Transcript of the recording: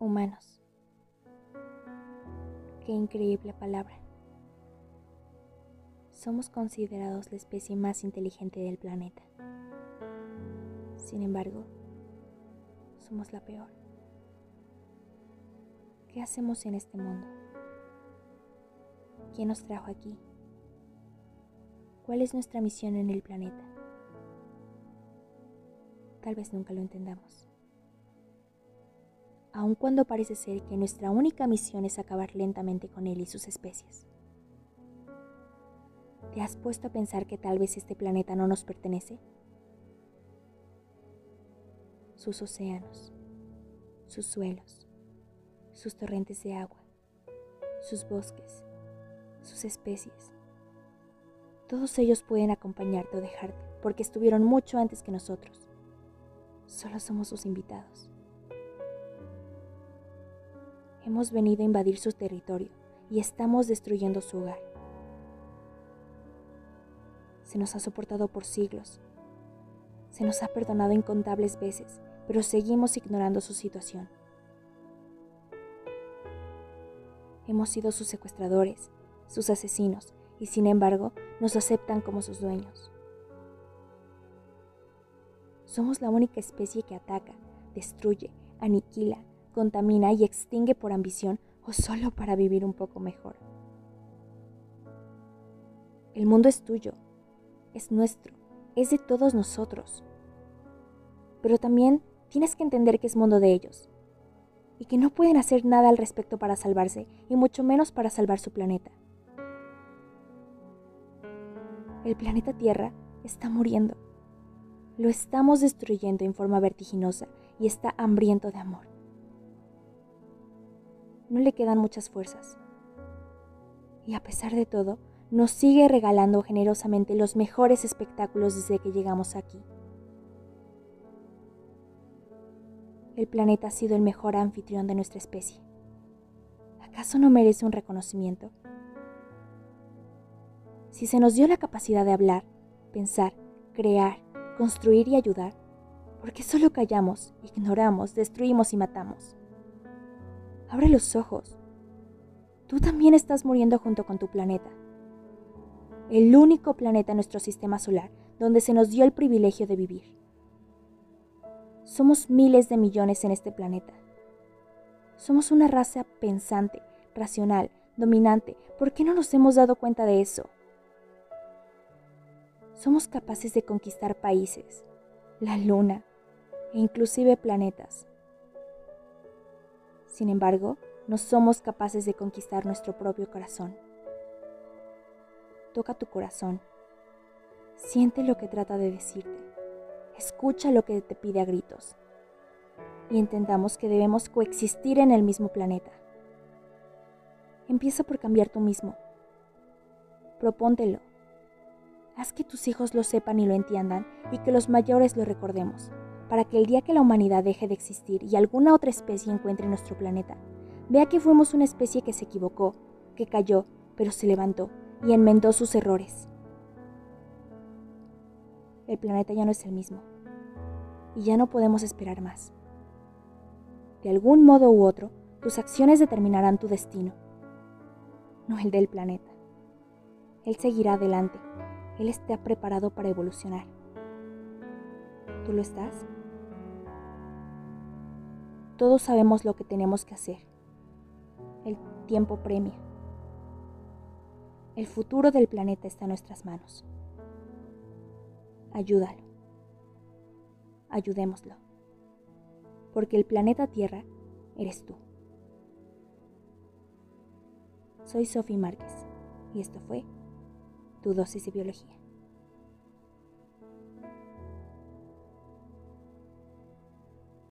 Humanos. Qué increíble palabra. Somos considerados la especie más inteligente del planeta. Sin embargo, somos la peor. ¿Qué hacemos en este mundo? ¿Quién nos trajo aquí? ¿Cuál es nuestra misión en el planeta? Tal vez nunca lo entendamos aun cuando parece ser que nuestra única misión es acabar lentamente con él y sus especies. ¿Te has puesto a pensar que tal vez este planeta no nos pertenece? Sus océanos, sus suelos, sus torrentes de agua, sus bosques, sus especies. Todos ellos pueden acompañarte o dejarte porque estuvieron mucho antes que nosotros. Solo somos sus invitados. Hemos venido a invadir su territorio y estamos destruyendo su hogar. Se nos ha soportado por siglos. Se nos ha perdonado incontables veces, pero seguimos ignorando su situación. Hemos sido sus secuestradores, sus asesinos, y sin embargo nos aceptan como sus dueños. Somos la única especie que ataca, destruye, aniquila, contamina y extingue por ambición o solo para vivir un poco mejor. El mundo es tuyo, es nuestro, es de todos nosotros. Pero también tienes que entender que es mundo de ellos y que no pueden hacer nada al respecto para salvarse y mucho menos para salvar su planeta. El planeta Tierra está muriendo. Lo estamos destruyendo en forma vertiginosa y está hambriento de amor no le quedan muchas fuerzas. Y a pesar de todo, nos sigue regalando generosamente los mejores espectáculos desde que llegamos aquí. El planeta ha sido el mejor anfitrión de nuestra especie. ¿Acaso no merece un reconocimiento? Si se nos dio la capacidad de hablar, pensar, crear, construir y ayudar, ¿por qué solo callamos, ignoramos, destruimos y matamos? Abre los ojos. Tú también estás muriendo junto con tu planeta. El único planeta en nuestro sistema solar donde se nos dio el privilegio de vivir. Somos miles de millones en este planeta. Somos una raza pensante, racional, dominante. ¿Por qué no nos hemos dado cuenta de eso? Somos capaces de conquistar países, la luna e inclusive planetas. Sin embargo, no somos capaces de conquistar nuestro propio corazón. Toca tu corazón. Siente lo que trata de decirte. Escucha lo que te pide a gritos. Y entendamos que debemos coexistir en el mismo planeta. Empieza por cambiar tú mismo. Propóntelo. Haz que tus hijos lo sepan y lo entiendan y que los mayores lo recordemos para que el día que la humanidad deje de existir y alguna otra especie encuentre nuestro planeta, vea que fuimos una especie que se equivocó, que cayó, pero se levantó y enmendó sus errores. El planeta ya no es el mismo y ya no podemos esperar más. De algún modo u otro, tus acciones determinarán tu destino, no el del planeta. Él seguirá adelante, Él está preparado para evolucionar. ¿Tú lo estás? Todos sabemos lo que tenemos que hacer. El tiempo premia. El futuro del planeta está en nuestras manos. Ayúdalo. Ayudémoslo. Porque el planeta Tierra eres tú. Soy Sophie Márquez y esto fue Tu dosis de biología.